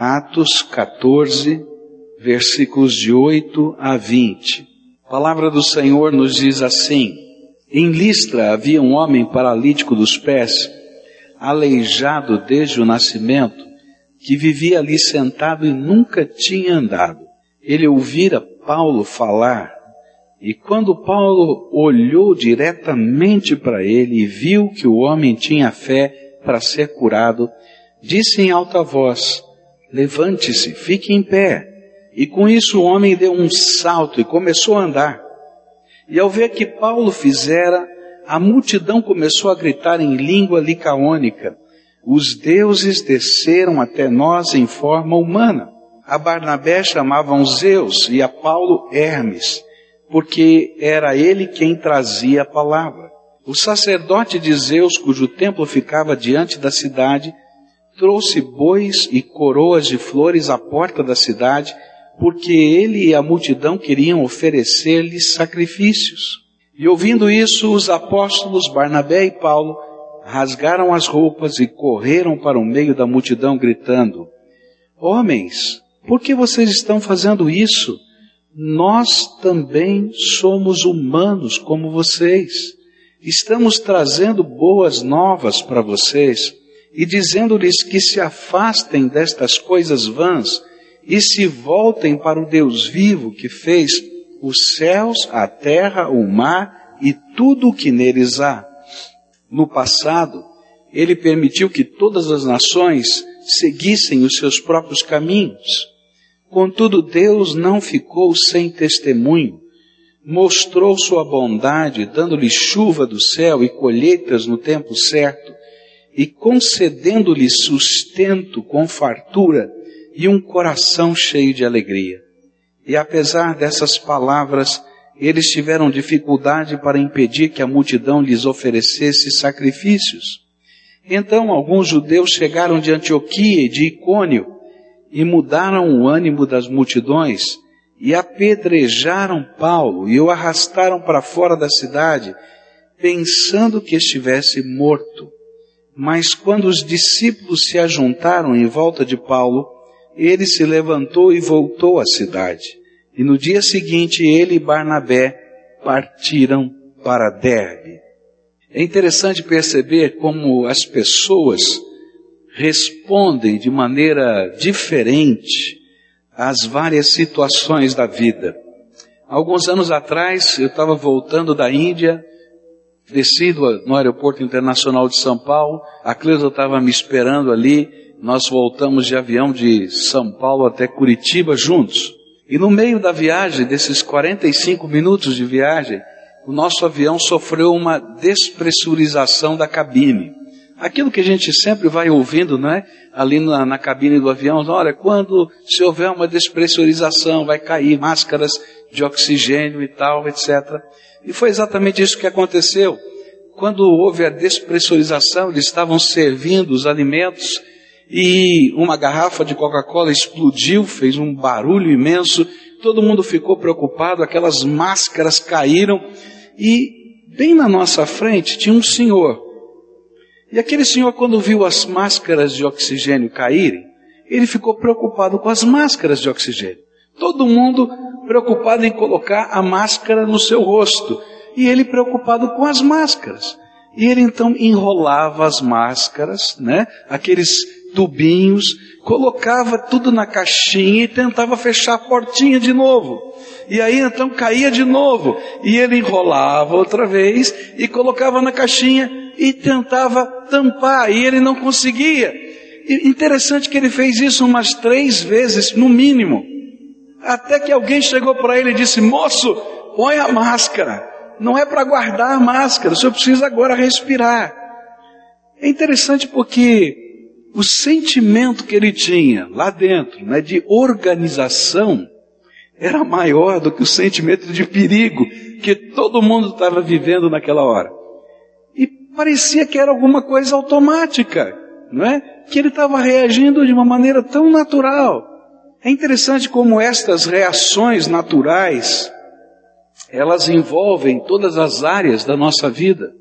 Atos 14, versículos de 8 a 20. A palavra do Senhor nos diz assim: Em Listra havia um homem paralítico dos pés, aleijado desde o nascimento, que vivia ali sentado e nunca tinha andado. Ele ouvira Paulo falar, e quando Paulo olhou diretamente para ele e viu que o homem tinha fé para ser curado, disse em alta voz: Levante-se, fique em pé. E com isso o homem deu um salto e começou a andar. E ao ver que Paulo fizera, a multidão começou a gritar em língua licaônica: Os deuses desceram até nós em forma humana. A Barnabé chamavam Zeus e a Paulo Hermes, porque era ele quem trazia a palavra. O sacerdote de Zeus, cujo templo ficava diante da cidade, trouxe bois e coroas de flores à porta da cidade, porque ele e a multidão queriam oferecer-lhe sacrifícios. E ouvindo isso, os apóstolos Barnabé e Paulo rasgaram as roupas e correram para o meio da multidão, gritando: Homens, por que vocês estão fazendo isso? Nós também somos humanos como vocês. Estamos trazendo boas novas para vocês e dizendo-lhes que se afastem destas coisas vãs e se voltem para o Deus vivo que fez os céus, a terra, o mar e tudo o que neles há. No passado, ele permitiu que todas as nações seguissem os seus próprios caminhos. Contudo, Deus não ficou sem testemunho. Mostrou sua bondade, dando-lhe chuva do céu e colheitas no tempo certo, e concedendo-lhe sustento com fartura e um coração cheio de alegria. E apesar dessas palavras, eles tiveram dificuldade para impedir que a multidão lhes oferecesse sacrifícios. Então alguns judeus chegaram de Antioquia e de Icônio e mudaram o ânimo das multidões e apedrejaram Paulo e o arrastaram para fora da cidade, pensando que estivesse morto. Mas quando os discípulos se ajuntaram em volta de Paulo, ele se levantou e voltou à cidade. E no dia seguinte ele e Barnabé partiram para Derbe. É interessante perceber como as pessoas respondem de maneira diferente às várias situações da vida. Alguns anos atrás, eu estava voltando da Índia, descido no aeroporto internacional de São Paulo, a Cleusa estava me esperando ali, nós voltamos de avião de São Paulo até Curitiba juntos. E no meio da viagem, desses 45 minutos de viagem, o nosso avião sofreu uma despressurização da cabine. Aquilo que a gente sempre vai ouvindo, não é? Ali na, na cabine do avião, olha, quando se houver uma despressurização, vai cair máscaras de oxigênio e tal, etc. E foi exatamente isso que aconteceu. Quando houve a despressurização, eles estavam servindo os alimentos e uma garrafa de Coca-Cola explodiu, fez um barulho imenso, todo mundo ficou preocupado, aquelas máscaras caíram e bem na nossa frente tinha um senhor. E aquele senhor, quando viu as máscaras de oxigênio caírem, ele ficou preocupado com as máscaras de oxigênio. Todo mundo preocupado em colocar a máscara no seu rosto. E ele preocupado com as máscaras. E ele então enrolava as máscaras, né? Aqueles tubinhos, colocava tudo na caixinha e tentava fechar a portinha de novo. E aí então caía de novo. E ele enrolava outra vez e colocava na caixinha e tentava tampar. E ele não conseguia. E interessante que ele fez isso umas três vezes, no mínimo. Até que alguém chegou para ele e disse: Moço, põe a máscara. Não é para guardar a máscara, o senhor precisa agora respirar. É interessante porque o sentimento que ele tinha lá dentro, né, de organização, era maior do que o sentimento de perigo que todo mundo estava vivendo naquela hora. E parecia que era alguma coisa automática, não é? Que ele estava reagindo de uma maneira tão natural. É interessante como estas reações naturais, elas envolvem todas as áreas da nossa vida,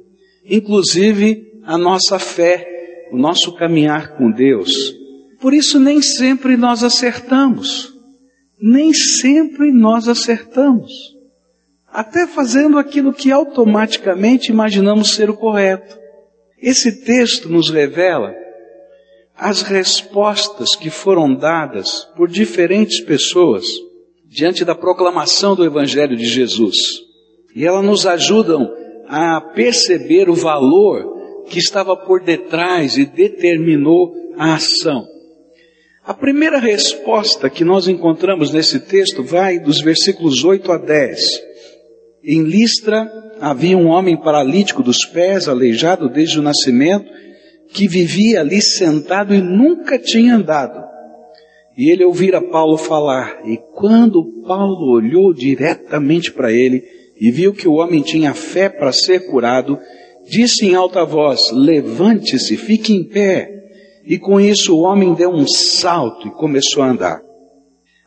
inclusive a nossa fé o nosso caminhar com Deus. Por isso nem sempre nós acertamos. Nem sempre nós acertamos. Até fazendo aquilo que automaticamente imaginamos ser o correto. Esse texto nos revela as respostas que foram dadas por diferentes pessoas diante da proclamação do Evangelho de Jesus. E elas nos ajudam a perceber o valor que estava por detrás e determinou a ação. A primeira resposta que nós encontramos nesse texto vai dos versículos 8 a 10. Em Listra havia um homem paralítico dos pés, aleijado desde o nascimento, que vivia ali sentado e nunca tinha andado. E ele ouvira Paulo falar, e quando Paulo olhou diretamente para ele e viu que o homem tinha fé para ser curado, disse em alta voz: Levante-se, fique em pé. E com isso o homem deu um salto e começou a andar.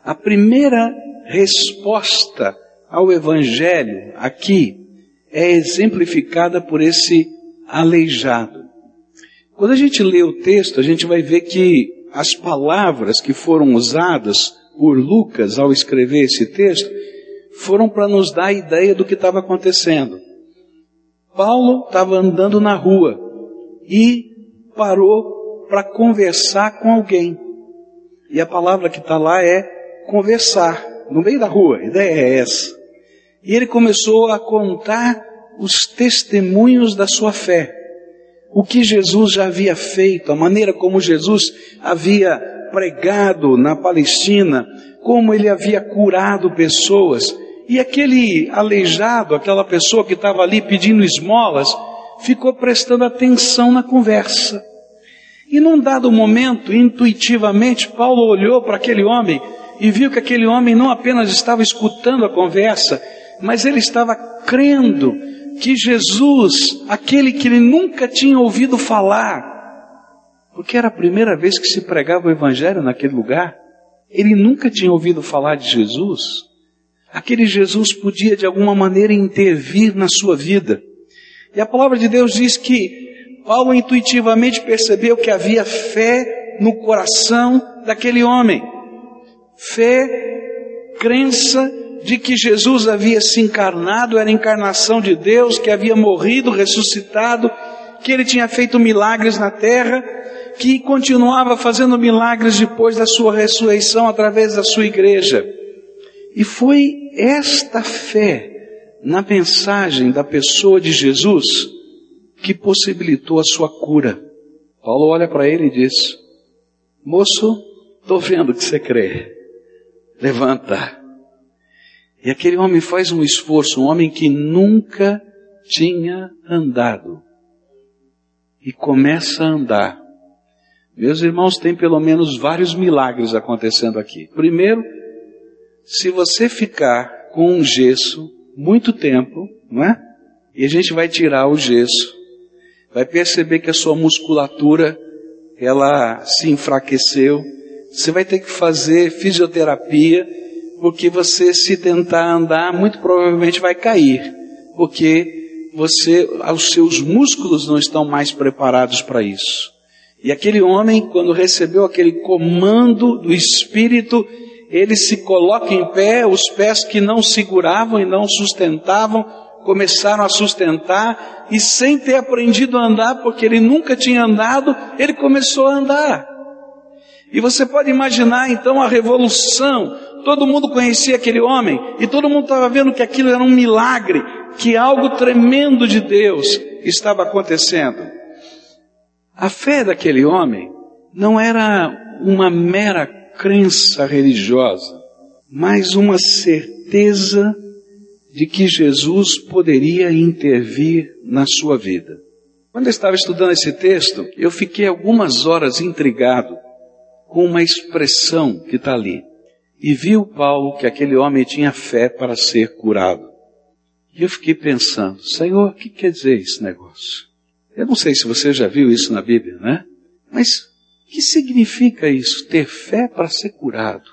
A primeira resposta ao Evangelho aqui é exemplificada por esse aleijado. Quando a gente lê o texto, a gente vai ver que as palavras que foram usadas por Lucas ao escrever esse texto foram para nos dar a ideia do que estava acontecendo. Paulo estava andando na rua e parou para conversar com alguém. E a palavra que está lá é conversar, no meio da rua, a ideia é essa. E ele começou a contar os testemunhos da sua fé. O que Jesus já havia feito, a maneira como Jesus havia pregado na Palestina, como ele havia curado pessoas. E aquele aleijado, aquela pessoa que estava ali pedindo esmolas, ficou prestando atenção na conversa. E num dado momento, intuitivamente, Paulo olhou para aquele homem e viu que aquele homem não apenas estava escutando a conversa, mas ele estava crendo que Jesus, aquele que ele nunca tinha ouvido falar, porque era a primeira vez que se pregava o Evangelho naquele lugar, ele nunca tinha ouvido falar de Jesus. Aquele Jesus podia de alguma maneira intervir na sua vida. E a palavra de Deus diz que Paulo intuitivamente percebeu que havia fé no coração daquele homem. Fé, crença de que Jesus havia se encarnado, era a encarnação de Deus, que havia morrido, ressuscitado, que ele tinha feito milagres na terra, que continuava fazendo milagres depois da sua ressurreição através da sua igreja. E foi esta fé na mensagem da pessoa de Jesus que possibilitou a sua cura. Paulo olha para ele e diz: Moço, estou vendo que você crê. Levanta. E aquele homem faz um esforço, um homem que nunca tinha andado. E começa a andar. Meus irmãos, tem pelo menos vários milagres acontecendo aqui. Primeiro, se você ficar com um gesso muito tempo, não é? E a gente vai tirar o gesso, vai perceber que a sua musculatura ela se enfraqueceu. Você vai ter que fazer fisioterapia porque você se tentar andar, muito provavelmente vai cair, porque você, os seus músculos não estão mais preparados para isso. E aquele homem, quando recebeu aquele comando do Espírito, ele se coloca em pé, os pés que não seguravam e não sustentavam, começaram a sustentar, e sem ter aprendido a andar, porque ele nunca tinha andado, ele começou a andar. E você pode imaginar então a revolução Todo mundo conhecia aquele homem e todo mundo estava vendo que aquilo era um milagre, que algo tremendo de Deus estava acontecendo. A fé daquele homem não era uma mera crença religiosa, mas uma certeza de que Jesus poderia intervir na sua vida. Quando eu estava estudando esse texto, eu fiquei algumas horas intrigado com uma expressão que está ali. E viu Paulo que aquele homem tinha fé para ser curado. E eu fiquei pensando, Senhor, o que quer dizer esse negócio? Eu não sei se você já viu isso na Bíblia, né? Mas o que significa isso? Ter fé para ser curado.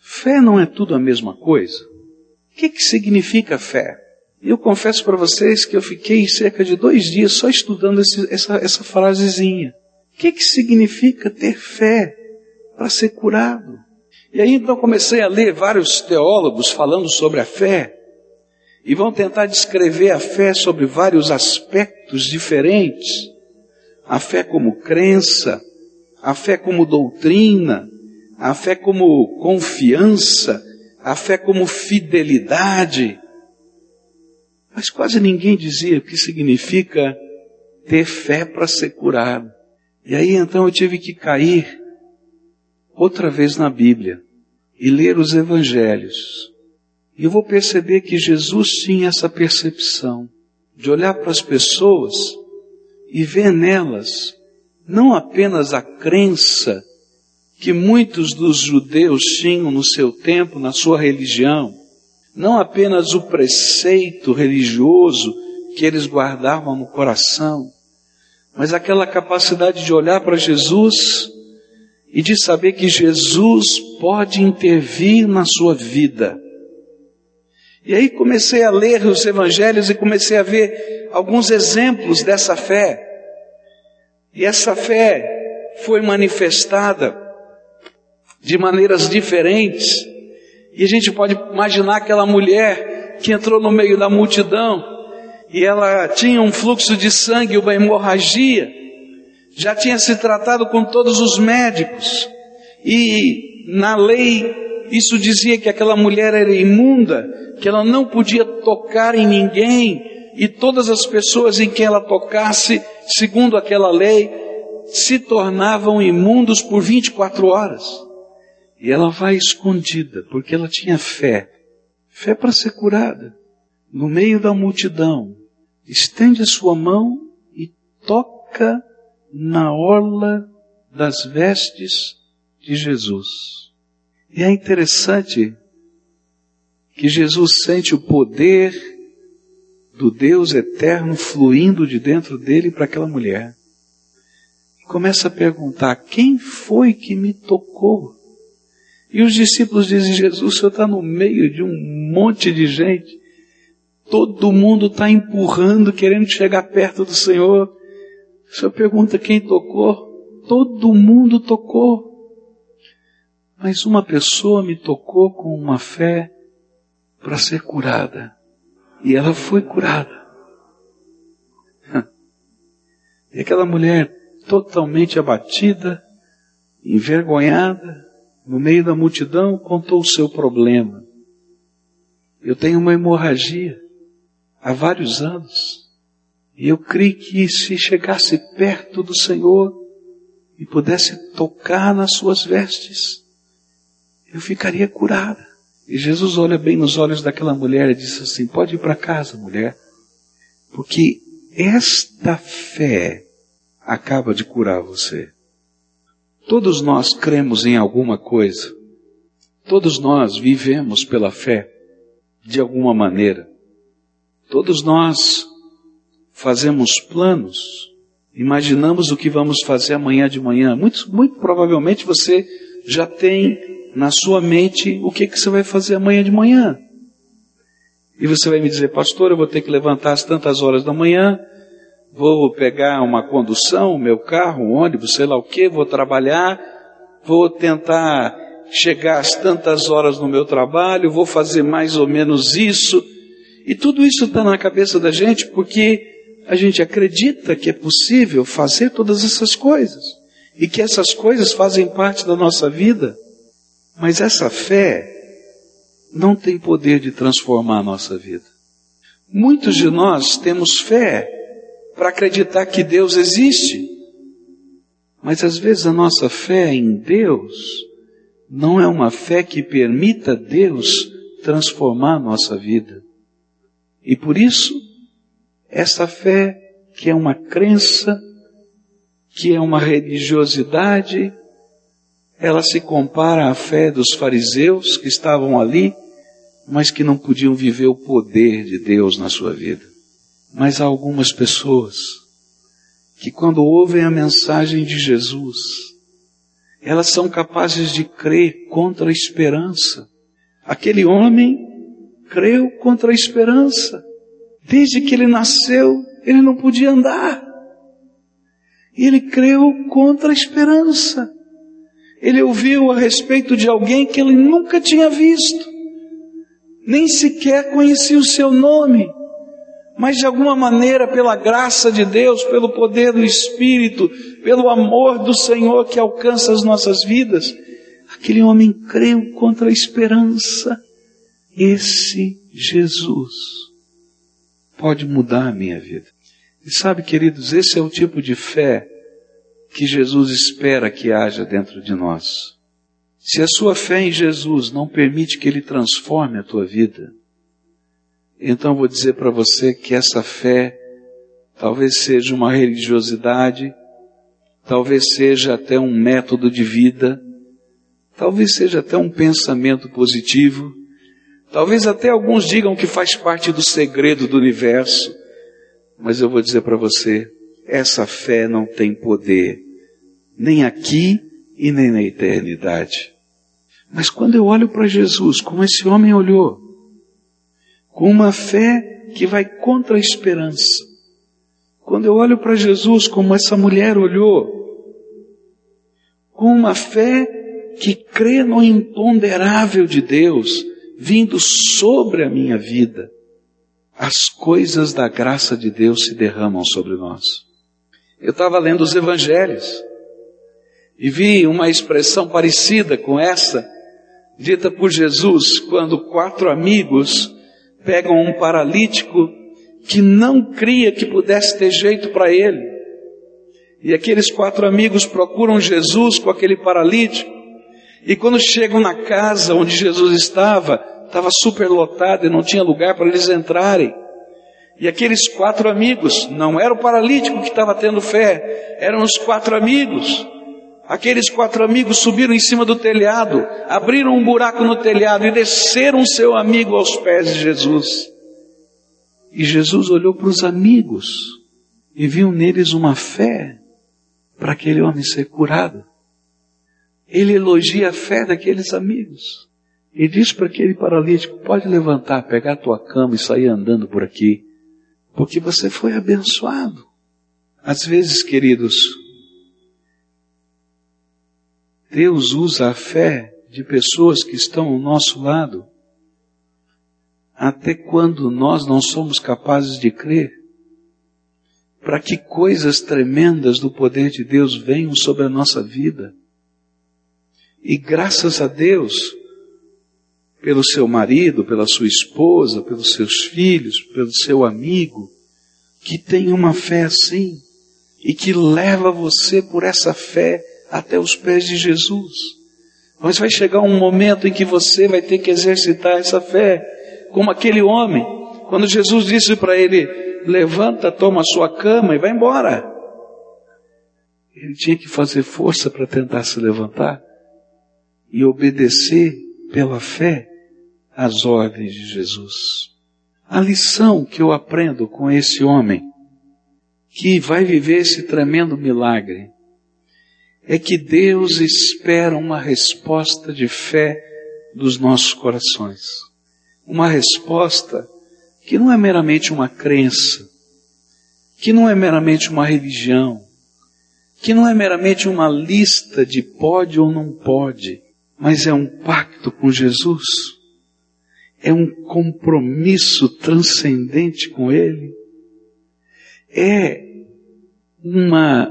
Fé não é tudo a mesma coisa? O que, que significa fé? Eu confesso para vocês que eu fiquei cerca de dois dias só estudando esse, essa, essa frasezinha. O que, que significa ter fé para ser curado. E aí então comecei a ler vários teólogos falando sobre a fé, e vão tentar descrever a fé sobre vários aspectos diferentes. A fé como crença, a fé como doutrina, a fé como confiança, a fé como fidelidade. Mas quase ninguém dizia o que significa ter fé para ser curado. E aí então eu tive que cair outra vez na Bíblia e ler os evangelhos. E eu vou perceber que Jesus tinha essa percepção de olhar para as pessoas e ver nelas não apenas a crença que muitos dos judeus tinham no seu tempo, na sua religião, não apenas o preceito religioso que eles guardavam no coração, mas aquela capacidade de olhar para Jesus e de saber que Jesus pode intervir na sua vida. E aí comecei a ler os evangelhos e comecei a ver alguns exemplos dessa fé. E essa fé foi manifestada de maneiras diferentes. E a gente pode imaginar aquela mulher que entrou no meio da multidão e ela tinha um fluxo de sangue, uma hemorragia, já tinha se tratado com todos os médicos, e na lei isso dizia que aquela mulher era imunda, que ela não podia tocar em ninguém, e todas as pessoas em que ela tocasse, segundo aquela lei, se tornavam imundos por 24 horas. E ela vai escondida, porque ela tinha fé, fé para ser curada, no meio da multidão, estende a sua mão e toca na orla das vestes de Jesus. E é interessante que Jesus sente o poder do Deus eterno fluindo de dentro dele para aquela mulher. E começa a perguntar: quem foi que me tocou? E os discípulos dizem: Jesus, o senhor está no meio de um monte de gente. Todo mundo está empurrando, querendo chegar perto do Senhor. O Senhor pergunta quem tocou? Todo mundo tocou. Mas uma pessoa me tocou com uma fé para ser curada. E ela foi curada. E aquela mulher totalmente abatida, envergonhada, no meio da multidão, contou o seu problema. Eu tenho uma hemorragia há vários anos. E eu creio que se chegasse perto do Senhor e pudesse tocar nas suas vestes, eu ficaria curada. E Jesus olha bem nos olhos daquela mulher e diz assim: Pode ir para casa, mulher, porque esta fé acaba de curar você. Todos nós cremos em alguma coisa. Todos nós vivemos pela fé, de alguma maneira. Todos nós fazemos planos, imaginamos o que vamos fazer amanhã de manhã. Muito, muito provavelmente você já tem na sua mente o que, que você vai fazer amanhã de manhã. E você vai me dizer, pastor, eu vou ter que levantar às tantas horas da manhã, vou pegar uma condução, meu carro, um ônibus, sei lá o que, vou trabalhar, vou tentar chegar às tantas horas no meu trabalho, vou fazer mais ou menos isso. E tudo isso está na cabeça da gente porque a gente acredita que é possível fazer todas essas coisas e que essas coisas fazem parte da nossa vida. Mas essa fé não tem poder de transformar a nossa vida. Muitos de nós temos fé para acreditar que Deus existe, mas às vezes a nossa fé em Deus não é uma fé que permita Deus transformar a nossa vida. E por isso, essa fé, que é uma crença, que é uma religiosidade, ela se compara à fé dos fariseus que estavam ali, mas que não podiam viver o poder de Deus na sua vida. Mas há algumas pessoas que, quando ouvem a mensagem de Jesus, elas são capazes de crer contra a esperança. Aquele homem creu contra a esperança. Desde que ele nasceu, ele não podia andar. E ele creu contra a esperança. Ele ouviu a respeito de alguém que ele nunca tinha visto, nem sequer conhecia o seu nome, mas de alguma maneira, pela graça de Deus, pelo poder do Espírito, pelo amor do Senhor que alcança as nossas vidas, aquele homem creu contra a esperança. Esse Jesus pode mudar a minha vida. E sabe, queridos, esse é o tipo de fé que Jesus espera que haja dentro de nós. Se a sua fé em Jesus não permite que ele transforme a tua vida, então vou dizer para você que essa fé talvez seja uma religiosidade, talvez seja até um método de vida, talvez seja até um pensamento positivo, talvez até alguns digam que faz parte do segredo do universo, mas eu vou dizer para você, essa fé não tem poder, nem aqui e nem na eternidade. Mas quando eu olho para Jesus, como esse homem olhou, com uma fé que vai contra a esperança, quando eu olho para Jesus como essa mulher olhou, com uma fé que crê no imponderável de Deus vindo sobre a minha vida, as coisas da graça de Deus se derramam sobre nós. Eu estava lendo os evangelhos e vi uma expressão parecida com essa, dita por Jesus, quando quatro amigos pegam um paralítico que não cria que pudesse ter jeito para ele. E aqueles quatro amigos procuram Jesus com aquele paralítico. E quando chegam na casa onde Jesus estava, estava super lotado e não tinha lugar para eles entrarem. E aqueles quatro amigos, não era o paralítico que estava tendo fé, eram os quatro amigos. Aqueles quatro amigos subiram em cima do telhado, abriram um buraco no telhado e desceram seu amigo aos pés de Jesus. E Jesus olhou para os amigos e viu neles uma fé para aquele homem ser curado. Ele elogia a fé daqueles amigos e diz para aquele paralítico: pode levantar, pegar a tua cama e sair andando por aqui, porque você foi abençoado. Às vezes, queridos, Deus usa a fé de pessoas que estão ao nosso lado até quando nós não somos capazes de crer, para que coisas tremendas do poder de Deus venham sobre a nossa vida. E graças a Deus, pelo seu marido, pela sua esposa, pelos seus filhos, pelo seu amigo, que tem uma fé assim e que leva você por essa fé até os pés de Jesus. Mas vai chegar um momento em que você vai ter que exercitar essa fé como aquele homem, quando Jesus disse para ele: Levanta, toma a sua cama e vai embora. Ele tinha que fazer força para tentar se levantar e obedecer pela fé às ordens de Jesus. A lição que eu aprendo com esse homem, que vai viver esse tremendo milagre, é que Deus espera uma resposta de fé dos nossos corações uma resposta que não é meramente uma crença, que não é meramente uma religião, que não é meramente uma lista de pode ou não pode, mas é um pacto com Jesus, é um compromisso transcendente com Ele, é uma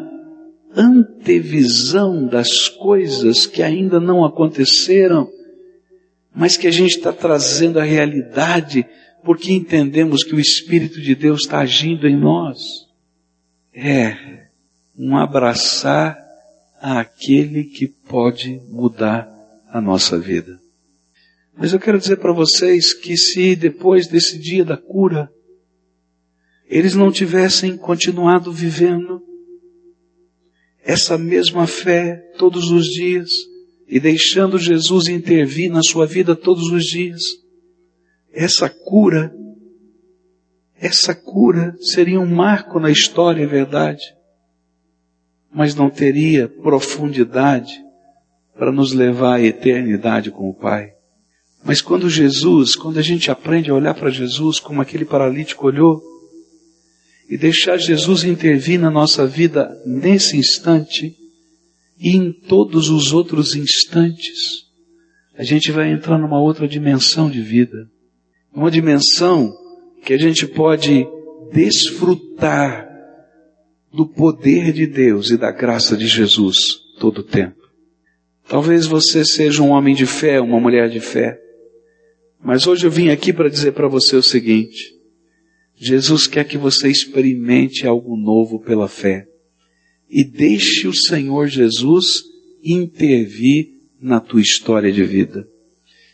antevisão das coisas que ainda não aconteceram mas que a gente está trazendo a realidade porque entendemos que o Espírito de Deus está agindo em nós. É um abraçar àquele que pode mudar a nossa vida. Mas eu quero dizer para vocês que se depois desse dia da cura, eles não tivessem continuado vivendo essa mesma fé todos os dias, e deixando Jesus intervir na sua vida todos os dias, essa cura, essa cura seria um marco na história, é verdade, mas não teria profundidade para nos levar à eternidade com o Pai. Mas quando Jesus, quando a gente aprende a olhar para Jesus como aquele paralítico olhou, e deixar Jesus intervir na nossa vida nesse instante, E em todos os outros instantes, a gente vai entrar numa outra dimensão de vida. Uma dimensão que a gente pode desfrutar do poder de Deus e da graça de Jesus todo o tempo. Talvez você seja um homem de fé, uma mulher de fé. Mas hoje eu vim aqui para dizer para você o seguinte: Jesus quer que você experimente algo novo pela fé e deixe o Senhor Jesus intervir na tua história de vida.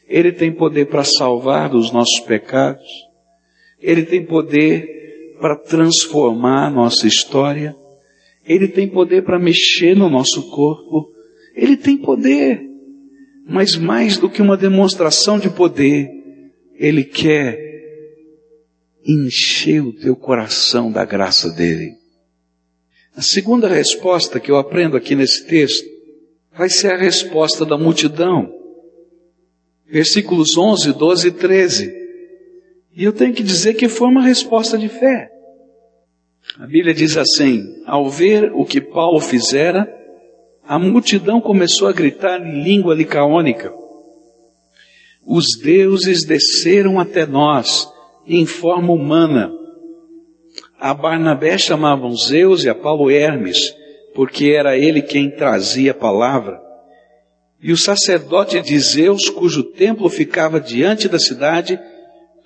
Ele tem poder para salvar dos nossos pecados. Ele tem poder para transformar a nossa história. Ele tem poder para mexer no nosso corpo. Ele tem poder. Mas mais do que uma demonstração de poder, Ele quer encher o teu coração da graça dele. A segunda resposta que eu aprendo aqui nesse texto vai ser a resposta da multidão. Versículos 11, 12 e 13. E eu tenho que dizer que foi uma resposta de fé. A Bíblia diz assim: ao ver o que Paulo fizera, a multidão começou a gritar em língua licaônica: Os deuses desceram até nós em forma humana. A Barnabé chamavam Zeus e a Paulo Hermes, porque era ele quem trazia a palavra. E o sacerdote de Zeus, cujo templo ficava diante da cidade,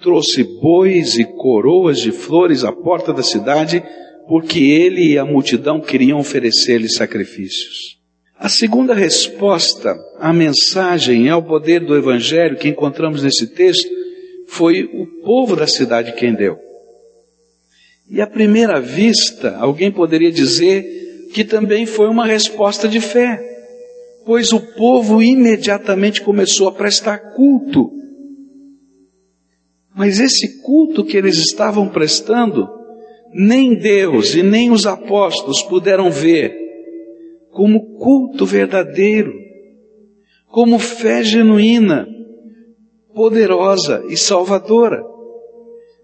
trouxe bois e coroas de flores à porta da cidade, porque ele e a multidão queriam oferecer-lhe sacrifícios. A segunda resposta à mensagem e ao poder do Evangelho que encontramos nesse texto foi o povo da cidade quem deu. E à primeira vista, alguém poderia dizer que também foi uma resposta de fé, pois o povo imediatamente começou a prestar culto. Mas esse culto que eles estavam prestando, nem Deus e nem os apóstolos puderam ver como culto verdadeiro, como fé genuína, poderosa e salvadora.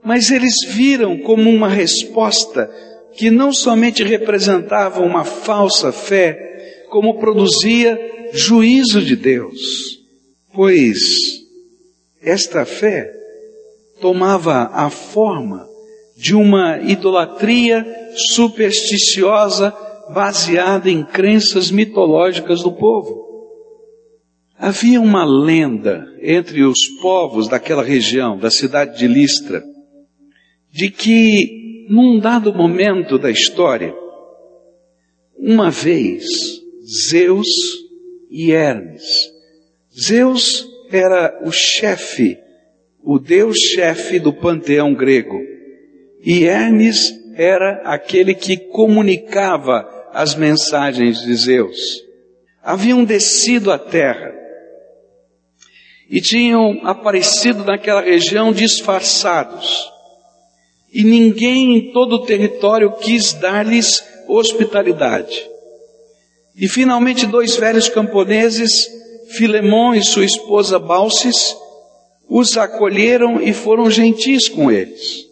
Mas eles viram como uma resposta que não somente representava uma falsa fé, como produzia juízo de Deus, pois esta fé tomava a forma de uma idolatria supersticiosa baseada em crenças mitológicas do povo. Havia uma lenda entre os povos daquela região, da cidade de Listra, de que, num dado momento da história, uma vez, Zeus e Hermes. Zeus era o chefe, o deus-chefe do panteão grego, e Hermes era aquele que comunicava as mensagens de Zeus. Haviam descido à terra e tinham aparecido naquela região disfarçados. E ninguém em todo o território quis dar-lhes hospitalidade. E finalmente dois velhos camponeses, Filemon e sua esposa Balsis, os acolheram e foram gentis com eles.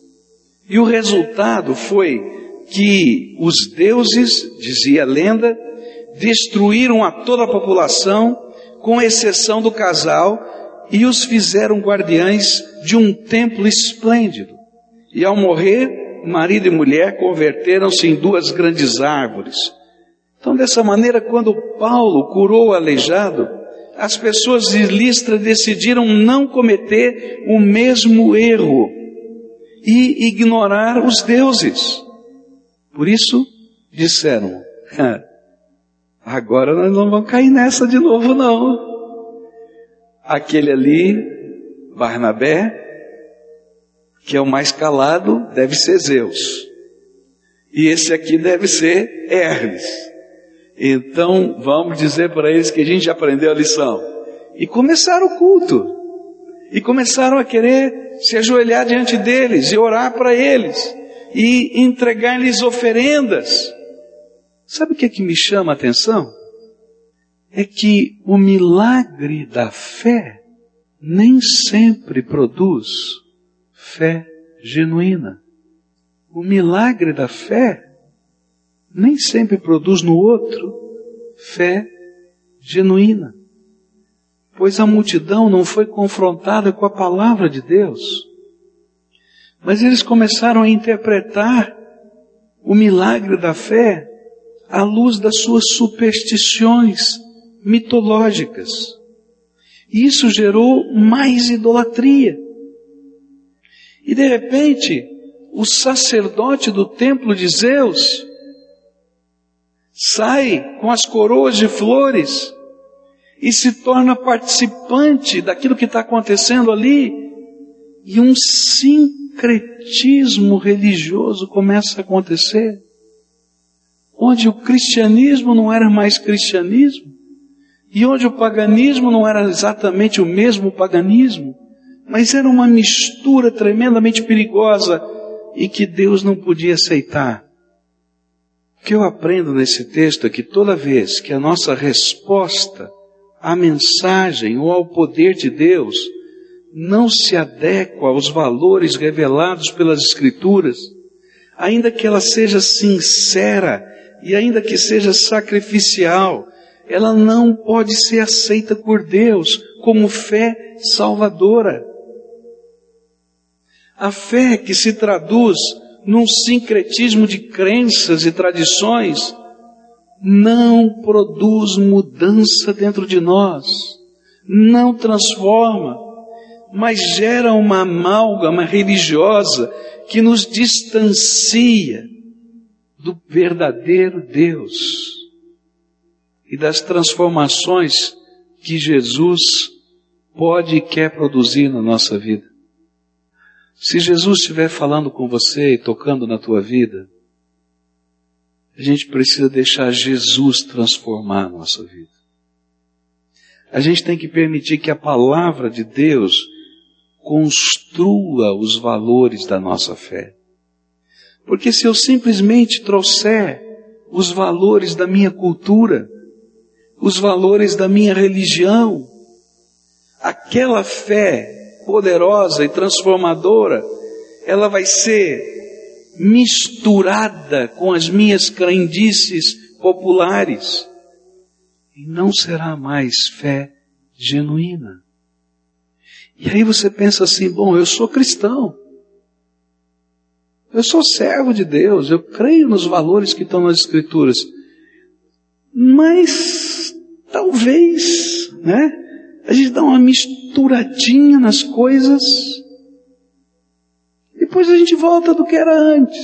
E o resultado foi que os deuses, dizia a lenda, destruíram a toda a população, com exceção do casal, e os fizeram guardiães de um templo esplêndido. E ao morrer, marido e mulher converteram-se em duas grandes árvores. Então, dessa maneira, quando Paulo curou o aleijado, as pessoas de Listra decidiram não cometer o mesmo erro e ignorar os deuses. Por isso, disseram: agora nós não vamos cair nessa de novo, não. Aquele ali, Barnabé, que é o mais calado, deve ser Zeus. E esse aqui deve ser Hermes. Então vamos dizer para eles que a gente aprendeu a lição. E começaram o culto. E começaram a querer se ajoelhar diante deles e orar para eles. E entregar-lhes oferendas. Sabe o que é que me chama a atenção? é que o milagre da fé nem sempre produz fé genuína. O milagre da fé nem sempre produz no outro fé genuína. Pois a multidão não foi confrontada com a palavra de Deus. Mas eles começaram a interpretar o milagre da fé à luz das suas superstições mitológicas. E isso gerou mais idolatria. E de repente, o sacerdote do templo de Zeus sai com as coroas de flores e se torna participante daquilo que está acontecendo ali, e um sincretismo religioso começa a acontecer, onde o cristianismo não era mais cristianismo, e onde o paganismo não era exatamente o mesmo paganismo, mas era uma mistura tremendamente perigosa e que Deus não podia aceitar. O que eu aprendo nesse texto é que toda vez que a nossa resposta à mensagem ou ao poder de Deus não se adequa aos valores revelados pelas Escrituras, ainda que ela seja sincera e ainda que seja sacrificial, ela não pode ser aceita por Deus como fé salvadora. A fé que se traduz num sincretismo de crenças e tradições não produz mudança dentro de nós, não transforma, mas gera uma amálgama religiosa que nos distancia do verdadeiro Deus e das transformações que Jesus pode e quer produzir na nossa vida. Se Jesus estiver falando com você e tocando na tua vida, a gente precisa deixar Jesus transformar a nossa vida. A gente tem que permitir que a palavra de Deus construa os valores da nossa fé. Porque se eu simplesmente trouxer os valores da minha cultura, os valores da minha religião, aquela fé poderosa e transformadora, ela vai ser misturada com as minhas crendices populares e não será mais fé genuína. E aí você pensa assim: bom, eu sou cristão, eu sou servo de Deus, eu creio nos valores que estão nas Escrituras, mas Talvez, né? A gente dá uma misturadinha nas coisas. Depois a gente volta do que era antes.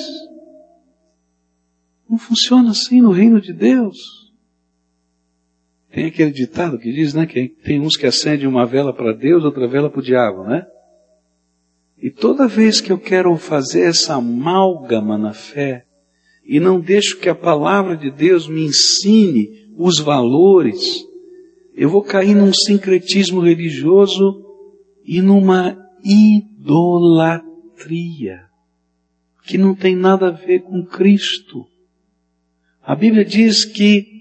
Não funciona assim no reino de Deus. Tem aquele ditado que diz, né, que tem uns que acendem uma vela para Deus, outra vela para o diabo, né? E toda vez que eu quero fazer essa amálgama na fé, e não deixo que a palavra de Deus me ensine os valores, eu vou cair num sincretismo religioso e numa idolatria, que não tem nada a ver com Cristo. A Bíblia diz que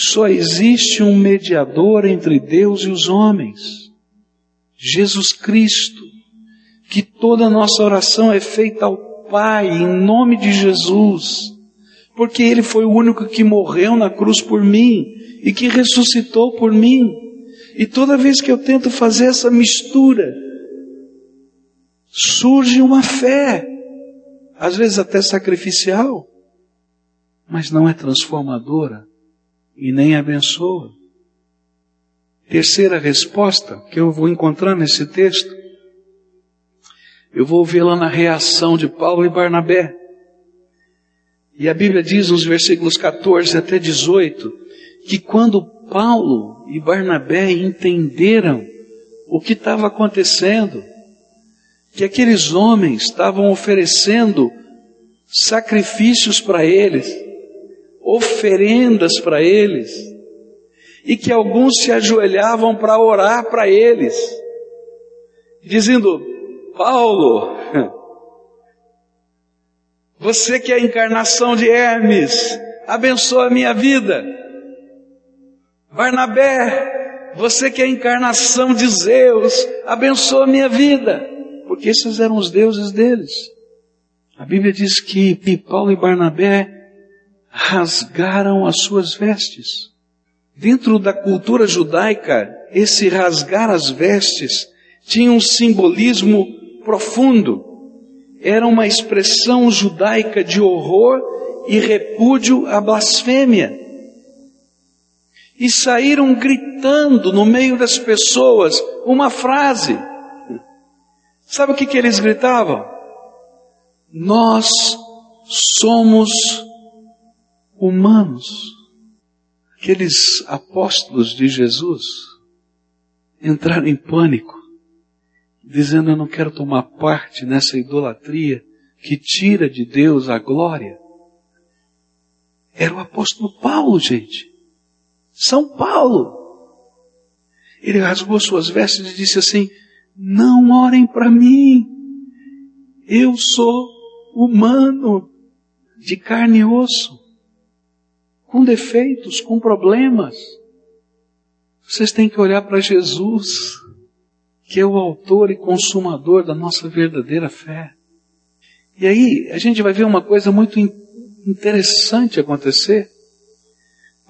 só existe um mediador entre Deus e os homens, Jesus Cristo, que toda nossa oração é feita ao Pai em nome de Jesus porque Ele foi o único que morreu na cruz por mim e que ressuscitou por mim. E toda vez que eu tento fazer essa mistura, surge uma fé, às vezes até sacrificial, mas não é transformadora e nem abençoa. Terceira resposta que eu vou encontrar nesse texto, eu vou vê-la na reação de Paulo e Barnabé. E a Bíblia diz nos versículos 14 até 18 que quando Paulo e Barnabé entenderam o que estava acontecendo, que aqueles homens estavam oferecendo sacrifícios para eles, oferendas para eles, e que alguns se ajoelhavam para orar para eles, dizendo: Paulo, você que é a encarnação de Hermes, abençoa a minha vida. Barnabé, você que é a encarnação de Zeus, abençoa a minha vida. Porque esses eram os deuses deles. A Bíblia diz que Paulo e Barnabé rasgaram as suas vestes, Dentro da cultura judaica, esse rasgar as vestes tinha um simbolismo profundo. Era uma expressão judaica de horror e repúdio à blasfêmia. E saíram gritando no meio das pessoas uma frase. Sabe o que, que eles gritavam? Nós somos humanos. Aqueles apóstolos de Jesus entraram em pânico, dizendo: Eu não quero tomar parte nessa idolatria que tira de Deus a glória. Era o apóstolo Paulo, gente. São Paulo. Ele rasgou suas vestes e disse assim: Não orem para mim. Eu sou humano, de carne e osso, com defeitos, com problemas. Vocês têm que olhar para Jesus, que é o autor e consumador da nossa verdadeira fé. E aí a gente vai ver uma coisa muito interessante acontecer.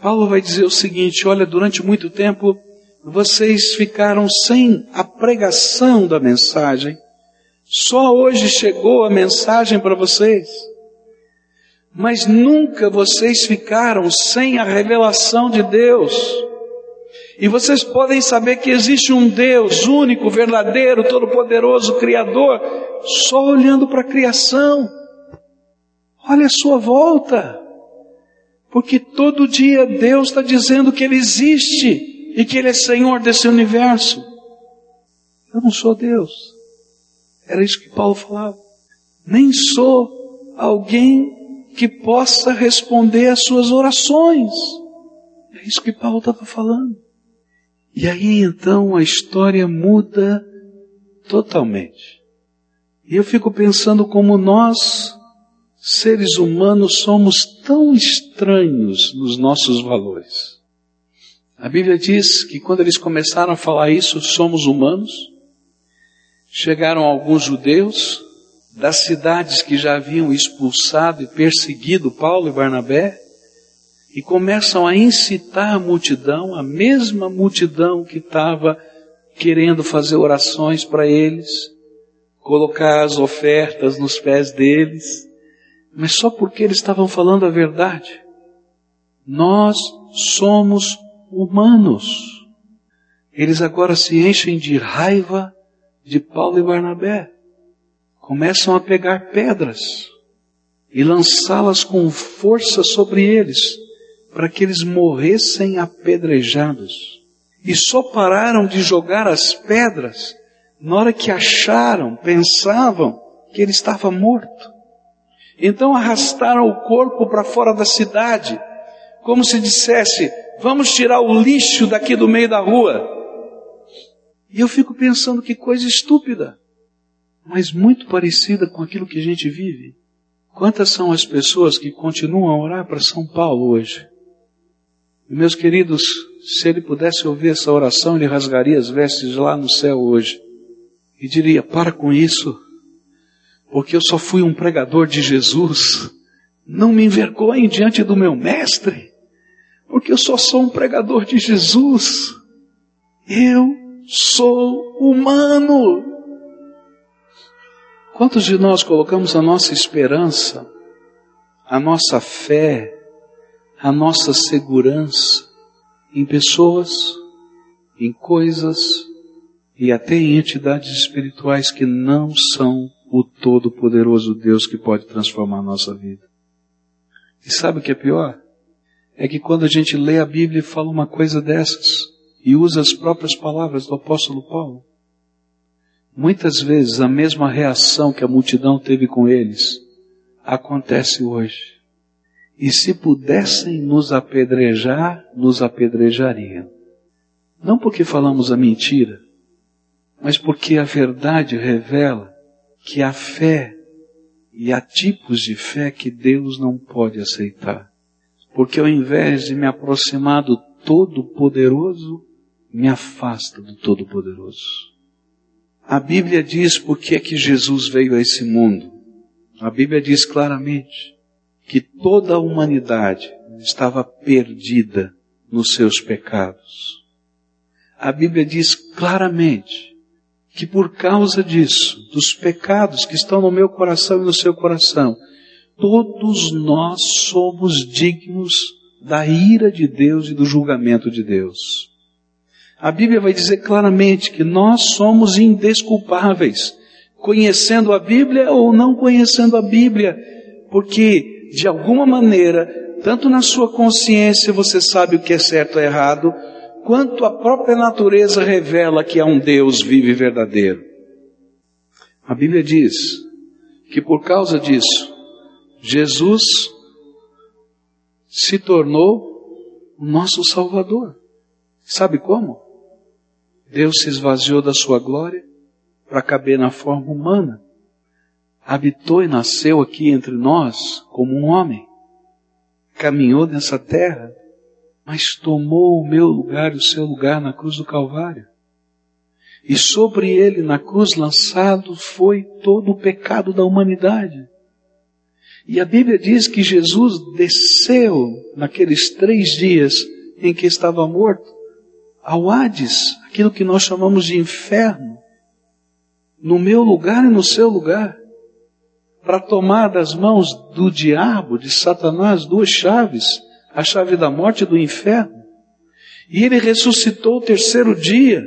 Paulo vai dizer o seguinte: olha, durante muito tempo vocês ficaram sem a pregação da mensagem. Só hoje chegou a mensagem para vocês. Mas nunca vocês ficaram sem a revelação de Deus. E vocês podem saber que existe um Deus único, verdadeiro, todo-poderoso, Criador, só olhando para a criação. Olha a sua volta. Porque todo dia Deus está dizendo que Ele existe e que Ele é Senhor desse universo. Eu não sou Deus. Era isso que Paulo falava. Nem sou alguém que possa responder às suas orações. É isso que Paulo estava falando. E aí então a história muda totalmente. E eu fico pensando como nós, seres humanos, somos tão estranhos nos nossos valores. A Bíblia diz que quando eles começaram a falar isso, somos humanos, chegaram alguns judeus das cidades que já haviam expulsado e perseguido Paulo e Barnabé e começam a incitar a multidão, a mesma multidão que estava querendo fazer orações para eles, colocar as ofertas nos pés deles, mas só porque eles estavam falando a verdade. Nós somos humanos. Eles agora se enchem de raiva de Paulo e Barnabé. Começam a pegar pedras e lançá-las com força sobre eles, para que eles morressem apedrejados. E só pararam de jogar as pedras na hora que acharam, pensavam que ele estava morto. Então arrastaram o corpo para fora da cidade, como se dissesse: vamos tirar o lixo daqui do meio da rua. E eu fico pensando que coisa estúpida, mas muito parecida com aquilo que a gente vive. Quantas são as pessoas que continuam a orar para São Paulo hoje? E meus queridos, se ele pudesse ouvir essa oração, ele rasgaria as vestes lá no céu hoje e diria: Para com isso, porque eu só fui um pregador de Jesus. Não me envergonhe diante do meu mestre, porque eu só sou um pregador de Jesus. Eu sou humano. Quantos de nós colocamos a nossa esperança, a nossa fé, a nossa segurança em pessoas, em coisas e até em entidades espirituais que não são o todo-poderoso Deus que pode transformar a nossa vida? E sabe o que é pior? É que quando a gente lê a Bíblia e fala uma coisa dessas, e usa as próprias palavras do apóstolo Paulo. Muitas vezes a mesma reação que a multidão teve com eles acontece hoje. E se pudessem nos apedrejar, nos apedrejariam. Não porque falamos a mentira, mas porque a verdade revela que há fé e há tipos de fé que Deus não pode aceitar. Porque ao invés de me aproximar do Todo-Poderoso, me afasta do Todo-Poderoso. A Bíblia diz por que é que Jesus veio a esse mundo. A Bíblia diz claramente que toda a humanidade estava perdida nos seus pecados. A Bíblia diz claramente que por causa disso, dos pecados que estão no meu coração e no seu coração, todos nós somos dignos da ira de Deus e do julgamento de Deus. A Bíblia vai dizer claramente que nós somos indesculpáveis, conhecendo a Bíblia ou não conhecendo a Bíblia, porque de alguma maneira, tanto na sua consciência você sabe o que é certo ou errado, quanto a própria natureza revela que há um Deus vivo e verdadeiro. A Bíblia diz que por causa disso, Jesus se tornou o nosso Salvador. Sabe como? Deus se esvaziou da sua glória para caber na forma humana. Habitou e nasceu aqui entre nós como um homem. Caminhou nessa terra, mas tomou o meu lugar e o seu lugar na cruz do Calvário. E sobre ele, na cruz lançado, foi todo o pecado da humanidade. E a Bíblia diz que Jesus desceu naqueles três dias em que estava morto ao Hades, aquilo que nós chamamos de inferno, no meu lugar e no seu lugar, para tomar das mãos do diabo, de Satanás, duas chaves, a chave da morte e do inferno. E ele ressuscitou o terceiro dia,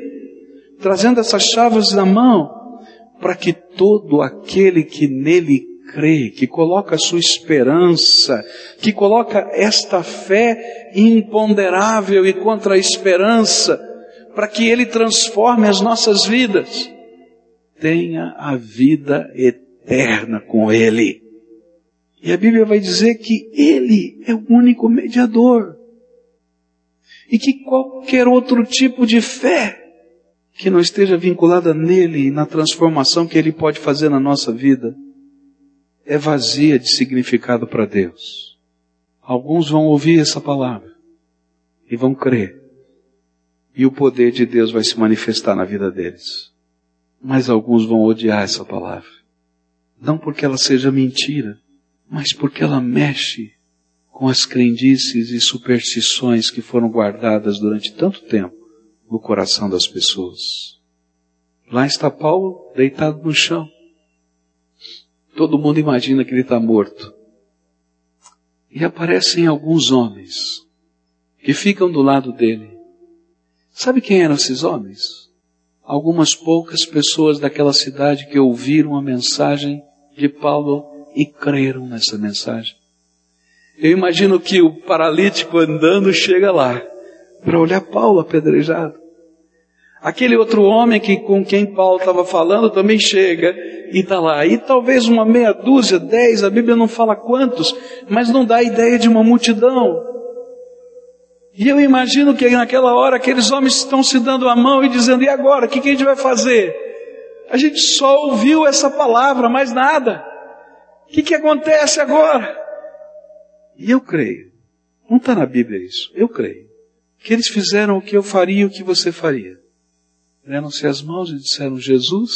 trazendo essas chaves na mão, para que todo aquele que nele crê, que coloca a sua esperança, que coloca esta fé imponderável e contra a esperança, para que Ele transforme as nossas vidas, tenha a vida eterna com Ele. E a Bíblia vai dizer que Ele é o único mediador. E que qualquer outro tipo de fé que não esteja vinculada nele na transformação que Ele pode fazer na nossa vida, é vazia de significado para Deus. Alguns vão ouvir essa palavra e vão crer. E o poder de Deus vai se manifestar na vida deles. Mas alguns vão odiar essa palavra. Não porque ela seja mentira, mas porque ela mexe com as crendices e superstições que foram guardadas durante tanto tempo no coração das pessoas. Lá está Paulo deitado no chão Todo mundo imagina que ele está morto. E aparecem alguns homens que ficam do lado dele. Sabe quem eram esses homens? Algumas poucas pessoas daquela cidade que ouviram a mensagem de Paulo e creram nessa mensagem. Eu imagino que o paralítico andando chega lá para olhar Paulo apedrejado. Aquele outro homem que, com quem Paulo estava falando também chega e está lá. E talvez uma meia dúzia, dez, a Bíblia não fala quantos, mas não dá a ideia de uma multidão. E eu imagino que naquela hora aqueles homens estão se dando a mão e dizendo: e agora? O que, que a gente vai fazer? A gente só ouviu essa palavra, mais nada. O que, que acontece agora? E eu creio, não está na Bíblia isso, eu creio, que eles fizeram o que eu faria e o que você faria deram-se as mãos e disseram: Jesus,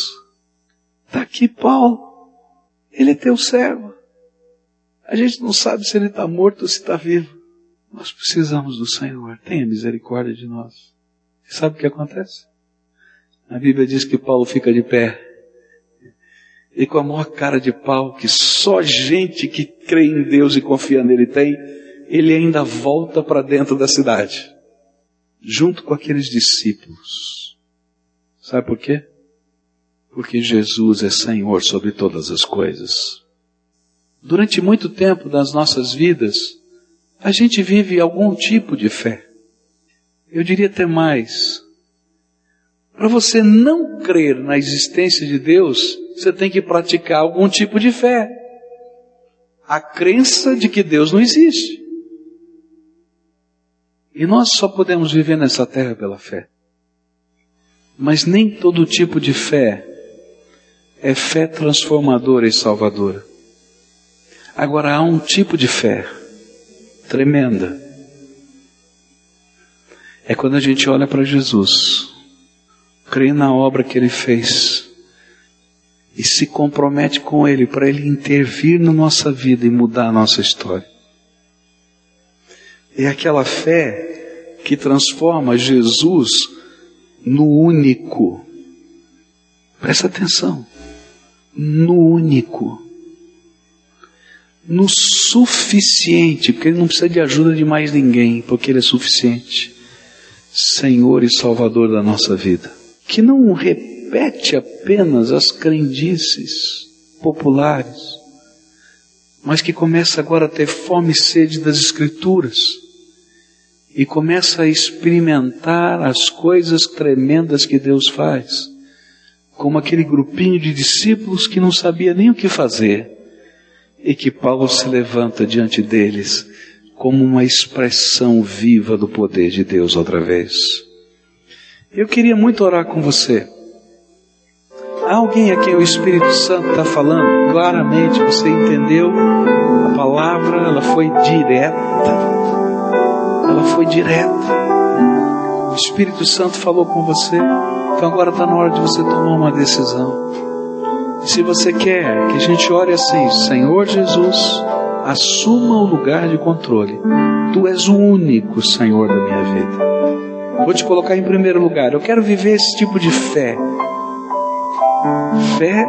está aqui Paulo, ele é teu servo. A gente não sabe se ele está morto ou se está vivo. Nós precisamos do Senhor, tenha misericórdia de nós. Sabe o que acontece? A Bíblia diz que Paulo fica de pé. E com a maior cara de pau que só gente que crê em Deus e confia nele tem, ele ainda volta para dentro da cidade, junto com aqueles discípulos. Sabe por quê? Porque Jesus é Senhor sobre todas as coisas. Durante muito tempo das nossas vidas, a gente vive algum tipo de fé. Eu diria até mais. Para você não crer na existência de Deus, você tem que praticar algum tipo de fé. A crença de que Deus não existe. E nós só podemos viver nessa terra pela fé. Mas nem todo tipo de fé é fé transformadora e salvadora. Agora há um tipo de fé tremenda. É quando a gente olha para Jesus, crê na obra que ele fez e se compromete com ele para ele intervir na nossa vida e mudar a nossa história. É aquela fé que transforma Jesus no único. Presta atenção. No único. No suficiente, porque ele não precisa de ajuda de mais ninguém, porque ele é suficiente. Senhor e Salvador da nossa vida. Que não repete apenas as crendices populares, mas que começa agora a ter fome e sede das Escrituras e começa a experimentar as coisas tremendas que Deus faz, como aquele grupinho de discípulos que não sabia nem o que fazer e que Paulo se levanta diante deles como uma expressão viva do poder de Deus outra vez. Eu queria muito orar com você. Há alguém a quem o Espírito Santo está falando claramente, você entendeu? A palavra, ela foi direta. Foi direta. O Espírito Santo falou com você, então agora está na hora de você tomar uma decisão. E se você quer que a gente ore assim, Senhor Jesus, assuma o lugar de controle. Tu és o único Senhor da minha vida. Vou te colocar em primeiro lugar. Eu quero viver esse tipo de fé. Fé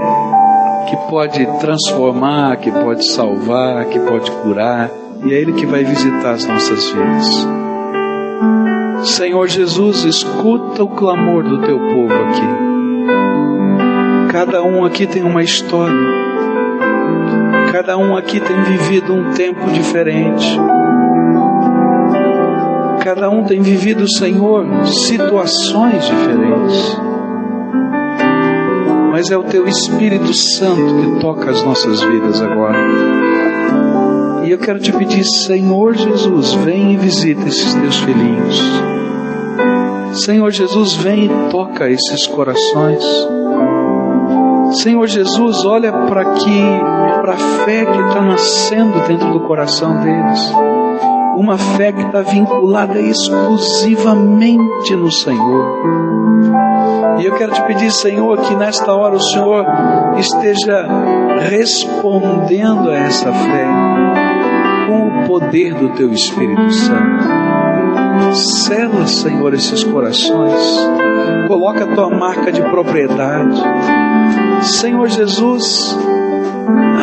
que pode transformar, que pode salvar, que pode curar, e é Ele que vai visitar as nossas vidas. Senhor Jesus, escuta o clamor do teu povo aqui. Cada um aqui tem uma história. Cada um aqui tem vivido um tempo diferente. Cada um tem vivido, Senhor, situações diferentes. Mas é o Teu Espírito Santo que toca as nossas vidas agora. E eu quero te pedir, Senhor Jesus, vem e visita esses teus filhinhos. Senhor Jesus, vem e toca esses corações. Senhor Jesus, olha para que para a fé que está nascendo dentro do coração deles. Uma fé que está vinculada exclusivamente no Senhor. E eu quero te pedir, Senhor, que nesta hora o Senhor esteja respondendo a essa fé poder do Teu Espírito Santo. Sela, Senhor, esses corações. Coloca a tua marca de propriedade. Senhor Jesus,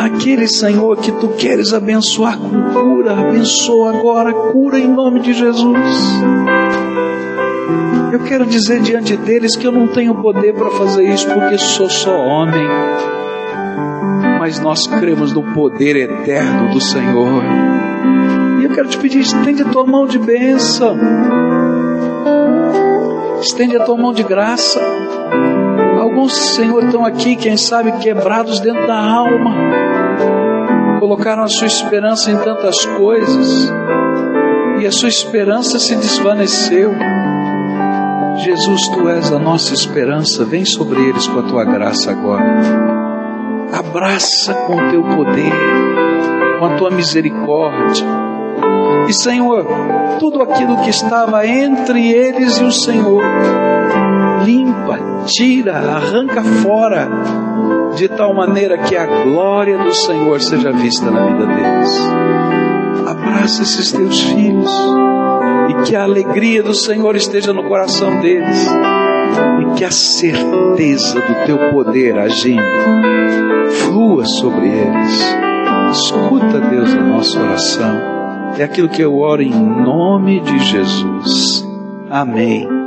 aquele Senhor que tu queres abençoar com cura, abençoa agora, cura em nome de Jesus. Eu quero dizer diante deles que eu não tenho poder para fazer isso porque sou só homem. Mas nós cremos no poder eterno do Senhor. Quero te pedir, estende a tua mão de bênção. Estende a tua mão de graça. Alguns, Senhor, estão aqui, quem sabe, quebrados dentro da alma. Colocaram a sua esperança em tantas coisas. E a sua esperança se desvaneceu. Jesus, tu és a nossa esperança. Vem sobre eles com a tua graça agora. Abraça com o teu poder, com a tua misericórdia. E Senhor, tudo aquilo que estava entre eles e o Senhor, limpa, tira, arranca fora, de tal maneira que a glória do Senhor seja vista na vida deles. Abraça esses teus filhos e que a alegria do Senhor esteja no coração deles e que a certeza do teu poder agindo flua sobre eles. Escuta, Deus, a nossa oração. É aquilo que eu oro em nome de Jesus. Amém.